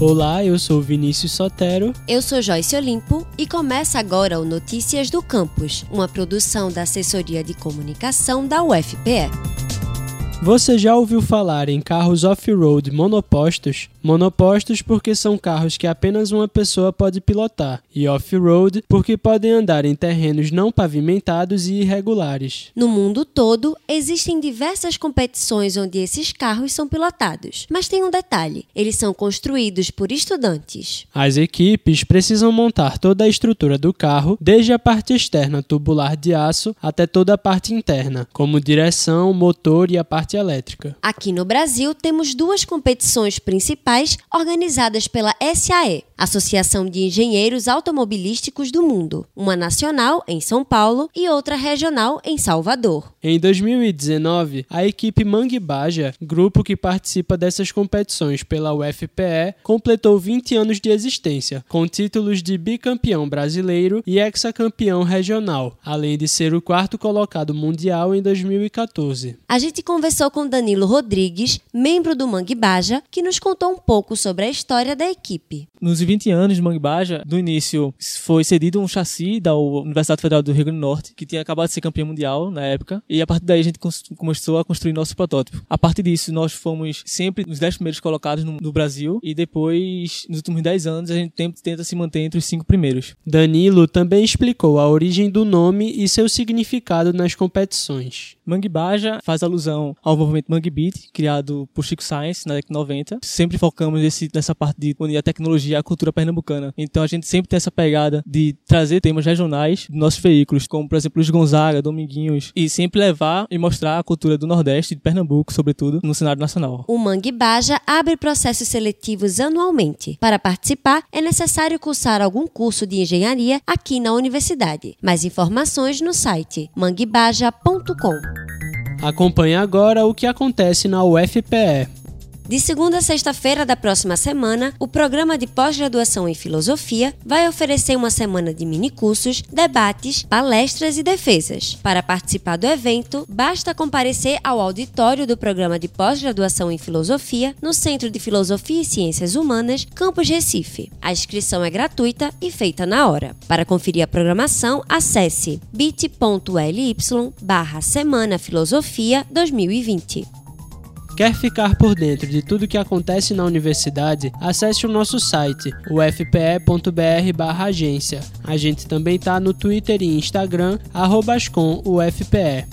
Olá, eu sou Vinícius Sotero. Eu sou Joyce Olimpo e começa agora o Notícias do Campus, uma produção da Assessoria de Comunicação da UFPE. Você já ouviu falar em carros off-road monopostos? Monopostos porque são carros que apenas uma pessoa pode pilotar, e off-road porque podem andar em terrenos não pavimentados e irregulares. No mundo todo, existem diversas competições onde esses carros são pilotados, mas tem um detalhe: eles são construídos por estudantes. As equipes precisam montar toda a estrutura do carro, desde a parte externa tubular de aço até toda a parte interna, como direção, motor e a parte elétrica. Aqui no Brasil, temos duas competições principais organizadas pela SAE, Associação de Engenheiros Automobilísticos do Mundo, uma nacional em São Paulo e outra regional em Salvador. Em 2019, a equipe Mangue Baja, grupo que participa dessas competições pela UFPE, completou 20 anos de existência, com títulos de bicampeão brasileiro e hexacampeão regional, além de ser o quarto colocado mundial em 2014. A gente conversou com Danilo Rodrigues, membro do Mangue Baja, que nos contou um pouco sobre a história da equipe. Nos 20 anos de Mangue Baja, do início foi cedido um chassi da Universidade Federal do Rio Grande do Norte, que tinha acabado de ser campeão mundial na época, e a partir daí a gente começou a construir nosso protótipo. A partir disso, nós fomos sempre os 10 primeiros colocados no, no Brasil, e depois, nos últimos 10 anos, a gente tenta, tenta se manter entre os 5 primeiros. Danilo também explicou a origem do nome e seu significado nas competições. Mangue Baja faz alusão ao movimento Mangue Beat, criado por Chico Science na década de 90. Sempre focamos nesse, nessa parte de unir a tecnologia e a cultura pernambucana. Então a gente sempre tem essa pegada de trazer temas regionais dos nossos veículos, como por exemplo os Gonzaga, Dominguinhos, e sempre levar e mostrar a cultura do Nordeste, de Pernambuco, sobretudo, no cenário nacional. O Mangue Baja abre processos seletivos anualmente. Para participar, é necessário cursar algum curso de engenharia aqui na universidade. Mais informações no site manguebaja.com. Acompanhe agora o que acontece na UFPE. De segunda a sexta-feira da próxima semana, o programa de pós-graduação em filosofia vai oferecer uma semana de minicursos, debates, palestras e defesas. Para participar do evento, basta comparecer ao auditório do programa de pós-graduação em filosofia no Centro de Filosofia e Ciências Humanas, Campus Recife. A inscrição é gratuita e feita na hora. Para conferir a programação, acesse bit.ly barra Semana Filosofia 2020. Quer ficar por dentro de tudo que acontece na universidade? Acesse o nosso site, ufpe.br/agência. A gente também está no Twitter e Instagram, @ascomufpe.